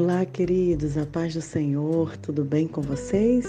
Olá, queridos, a paz do Senhor, tudo bem com vocês?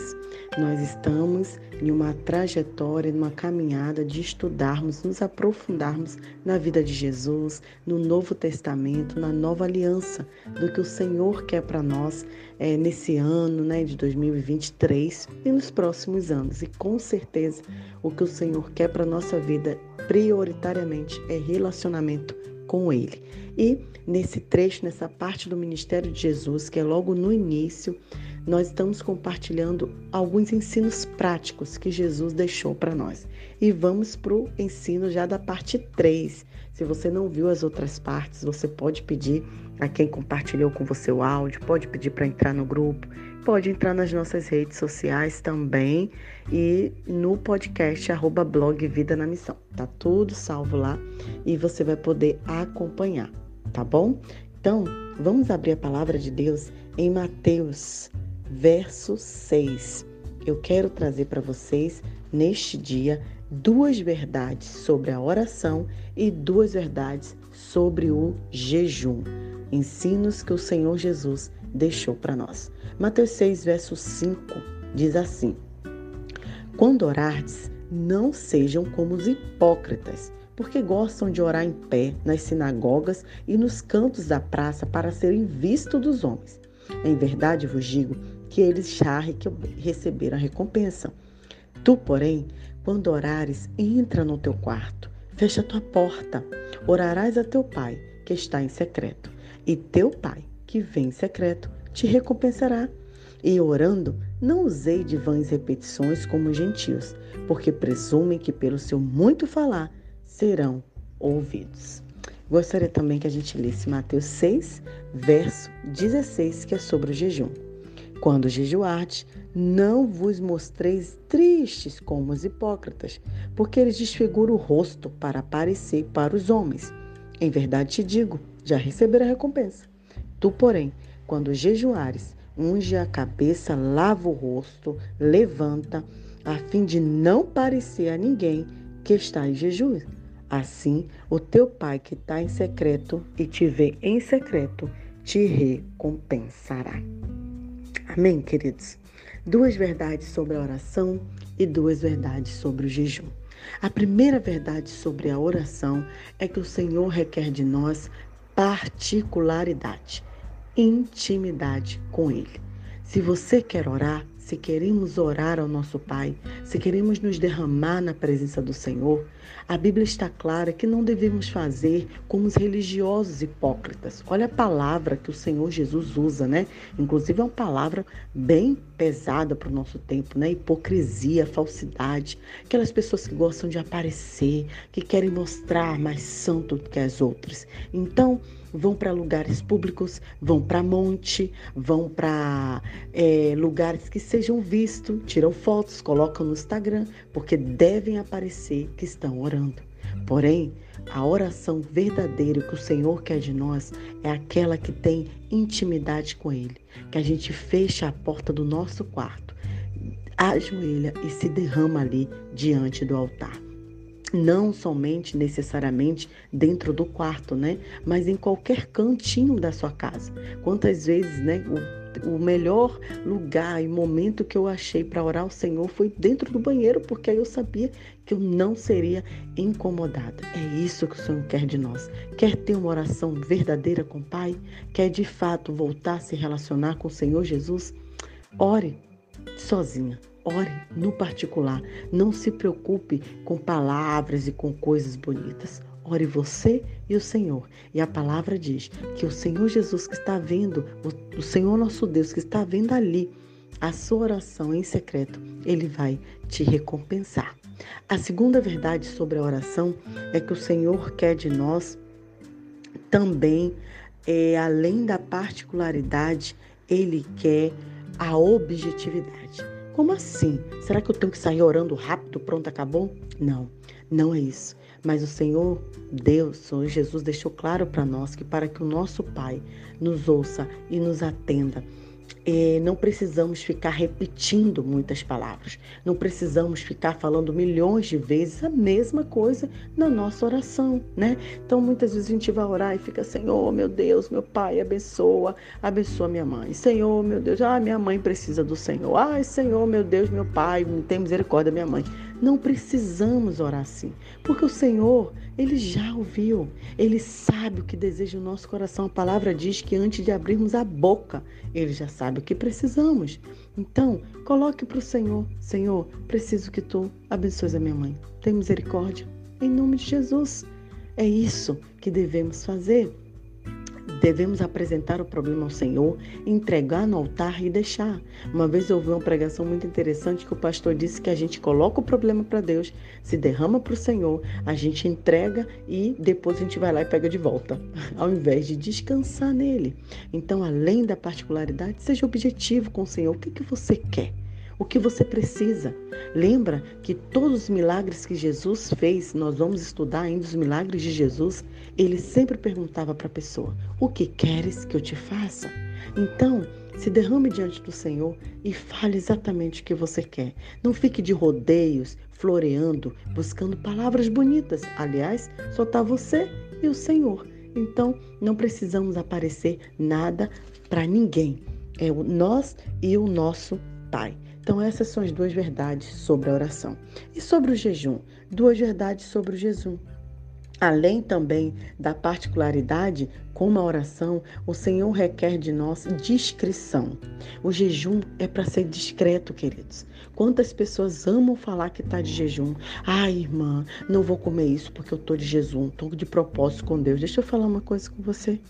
Nós estamos em uma trajetória, numa caminhada de estudarmos, nos aprofundarmos na vida de Jesus, no Novo Testamento, na nova aliança, do que o Senhor quer para nós é, nesse ano né, de 2023 e nos próximos anos. E com certeza, o que o Senhor quer para a nossa vida, prioritariamente, é relacionamento com Ele. E nesse trecho, nessa parte do ministério de Jesus, que é logo no início, nós estamos compartilhando alguns ensinos práticos que Jesus deixou para nós. E vamos para o ensino já da parte 3. Se você não viu as outras partes, você pode pedir a quem compartilhou com você o áudio, pode pedir para entrar no grupo, pode entrar nas nossas redes sociais também e no podcast arroba blog Vida na Missão. Tá tudo salvo lá e você vai poder acompanhar, tá bom? Então, vamos abrir a palavra de Deus em Mateus, verso 6. Eu quero trazer para vocês neste dia duas verdades sobre a oração e duas verdades sobre o jejum. Ensinos que o Senhor Jesus deixou para nós. Mateus 6, verso 5 diz assim: Quando orardes, não sejam como os hipócritas, porque gostam de orar em pé nas sinagogas e nos cantos da praça para serem vistos dos homens. Em verdade vos digo que eles que receberam a recompensa. Tu, porém, quando orares, entra no teu quarto, fecha a tua porta, orarás a teu pai, que está em secreto, e teu pai, que vem em secreto, te recompensará. E orando, não usei de vãs repetições como gentios, porque presumem que pelo seu muito falar serão ouvidos. Gostaria também que a gente lesse Mateus 6, verso 16, que é sobre o jejum. Quando jejuardes, não vos mostreis tristes como os hipócritas, porque eles desfiguram o rosto para aparecer para os homens. Em verdade te digo, já receberá recompensa. Tu, porém, quando jejuares, unge a cabeça, lava o rosto, levanta, a fim de não parecer a ninguém que está em jejum. Assim, o teu pai que está em secreto e te vê em secreto, te recompensará. Amém, queridos? Duas verdades sobre a oração e duas verdades sobre o jejum. A primeira verdade sobre a oração é que o Senhor requer de nós particularidade, intimidade com Ele. Se você quer orar, se queremos orar ao nosso Pai, se queremos nos derramar na presença do Senhor, a Bíblia está clara que não devemos fazer como os religiosos hipócritas. Olha a palavra que o Senhor Jesus usa, né? Inclusive é uma palavra bem pesada para o nosso tempo, né? Hipocrisia, falsidade, aquelas pessoas que gostam de aparecer, que querem mostrar mais santo do que as outras. Então, vão para lugares públicos, vão para monte, vão para é, lugares que sejam vistos, tiram fotos, colocam no Instagram, porque devem aparecer que estão orando. Porém, a oração verdadeira que o Senhor quer de nós é aquela que tem intimidade com Ele, que a gente fecha a porta do nosso quarto, ajoelha e se derrama ali diante do altar não somente necessariamente dentro do quarto, né? Mas em qualquer cantinho da sua casa. Quantas vezes, né? O, o melhor lugar e momento que eu achei para orar ao Senhor foi dentro do banheiro, porque aí eu sabia que eu não seria incomodada. É isso que o Senhor quer de nós. Quer ter uma oração verdadeira com o Pai? Quer de fato voltar a se relacionar com o Senhor Jesus? Ore sozinha Ore no particular. Não se preocupe com palavras e com coisas bonitas. Ore você e o Senhor. E a palavra diz que o Senhor Jesus que está vendo, o Senhor nosso Deus que está vendo ali a sua oração em secreto, ele vai te recompensar. A segunda verdade sobre a oração é que o Senhor quer de nós também, é, além da particularidade, ele quer a objetividade. Como assim? Será que eu tenho que sair orando rápido, pronto, acabou? Não, não é isso. Mas o Senhor, Deus, o Jesus deixou claro para nós que para que o nosso Pai nos ouça e nos atenda, é, não precisamos ficar repetindo muitas palavras, não precisamos ficar falando milhões de vezes a mesma coisa na nossa oração, né? Então muitas vezes a gente vai orar e fica, Senhor, meu Deus, meu Pai, abençoa, abençoa minha mãe. Senhor, meu Deus, ah, minha mãe precisa do Senhor. Ai, Senhor, meu Deus, meu Pai, tem misericórdia minha mãe. Não precisamos orar assim, porque o Senhor, ele já ouviu, ele sabe o que deseja o nosso coração. A palavra diz que antes de abrirmos a boca, ele já sabe o que precisamos. Então, coloque para o Senhor: Senhor, preciso que tu abençoes a minha mãe. Tem misericórdia. Em nome de Jesus. É isso que devemos fazer. Devemos apresentar o problema ao Senhor, entregar no altar e deixar. Uma vez eu ouvi uma pregação muito interessante que o pastor disse que a gente coloca o problema para Deus, se derrama para o Senhor, a gente entrega e depois a gente vai lá e pega de volta, ao invés de descansar nele. Então, além da particularidade, seja objetivo com o Senhor. O que, que você quer? O que você precisa. Lembra que todos os milagres que Jesus fez, nós vamos estudar ainda os milagres de Jesus, ele sempre perguntava para a pessoa: O que queres que eu te faça? Então, se derrame diante do Senhor e fale exatamente o que você quer. Não fique de rodeios, floreando, buscando palavras bonitas. Aliás, só está você e o Senhor. Então, não precisamos aparecer nada para ninguém. É o nós e o nosso Pai. Então, essas são as duas verdades sobre a oração. E sobre o jejum? Duas verdades sobre o jejum. Além também da particularidade com a oração, o Senhor requer de nós discrição. O jejum é para ser discreto, queridos. Quantas pessoas amam falar que está de jejum? Ai, irmã, não vou comer isso porque eu estou de jejum, estou de propósito com Deus. Deixa eu falar uma coisa com você.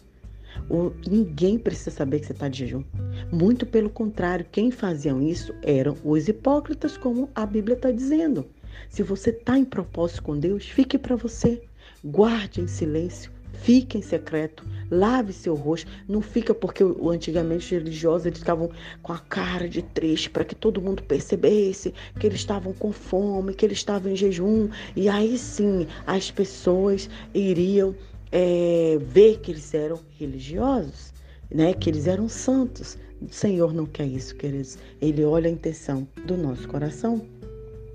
Ninguém precisa saber que você está de jejum. Muito pelo contrário, quem faziam isso eram os hipócritas, como a Bíblia está dizendo. Se você está em propósito com Deus, fique para você. Guarde em silêncio, fique em secreto, lave seu rosto. Não fica porque antigamente os religiosos eles ficavam com a cara de triste para que todo mundo percebesse que eles estavam com fome, que eles estavam em jejum. E aí sim as pessoas iriam é, ver que eles eram religiosos, né? que eles eram santos. O Senhor não quer isso, queridos. Ele olha a intenção do nosso coração.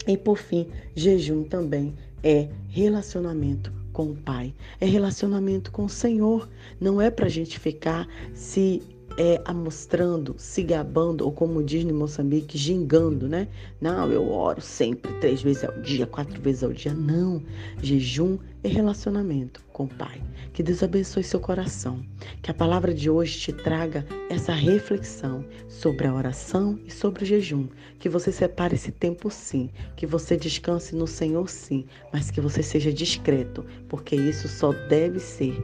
E por fim, jejum também é relacionamento com o Pai, é relacionamento com o Senhor. Não é para a gente ficar se é, amostrando, se gabando, ou como diz no Moçambique, gingando, né? Não, eu oro sempre, três vezes ao dia, quatro vezes ao dia. Não. Jejum é relacionamento com o Pai. Que Deus abençoe seu coração. Que a palavra de hoje te traga essa reflexão sobre a oração e sobre o jejum. Que você separe esse tempo sim. Que você descanse no Senhor sim. Mas que você seja discreto, porque isso só deve ser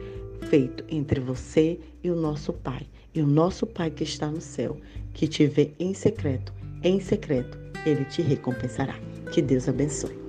feito entre você e o nosso Pai. E o nosso Pai que está no céu, que te vê em secreto, em secreto, ele te recompensará. Que Deus abençoe.